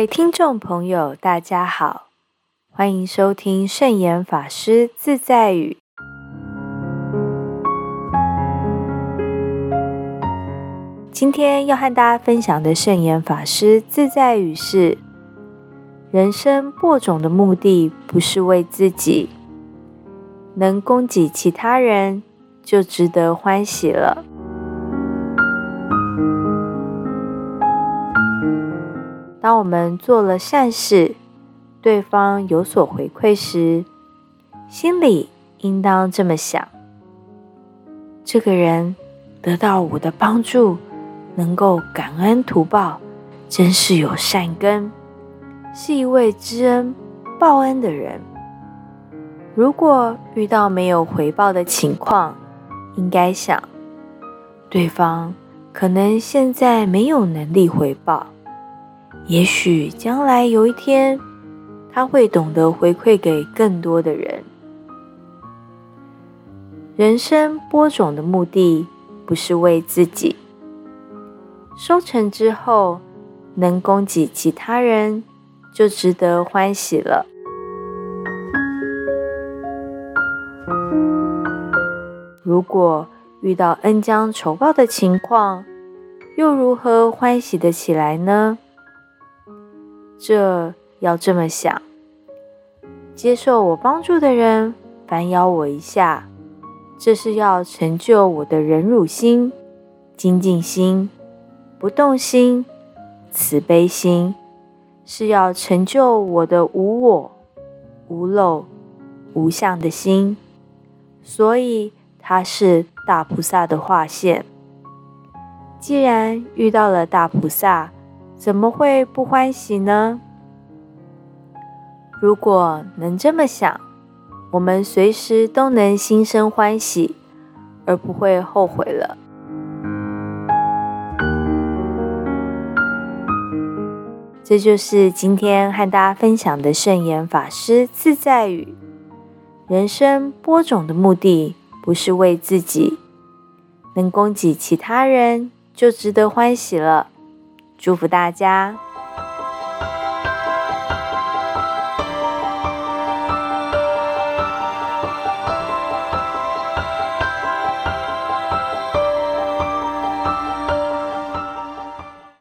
位听众朋友，大家好，欢迎收听圣严法师自在语。今天要和大家分享的圣严法师自在语是：人生播种的目的不是为自己，能供给其他人就值得欢喜了。当我们做了善事，对方有所回馈时，心里应当这么想：这个人得到我的帮助，能够感恩图报，真是有善根，是一位知恩报恩的人。如果遇到没有回报的情况，应该想，对方可能现在没有能力回报。也许将来有一天，他会懂得回馈给更多的人。人生播种的目的不是为自己，收成之后能供给其他人，就值得欢喜了。如果遇到恩将仇报的情况，又如何欢喜的起来呢？这要这么想：接受我帮助的人反咬我一下，这是要成就我的忍辱心、精进心、不动心、慈悲心，是要成就我的无我、无漏、无相的心。所以，它是大菩萨的化现。既然遇到了大菩萨，怎么会不欢喜呢？如果能这么想，我们随时都能心生欢喜，而不会后悔了。这就是今天和大家分享的圣严法师自在语：人生播种的目的不是为自己，能供给其他人就值得欢喜了。祝福大家！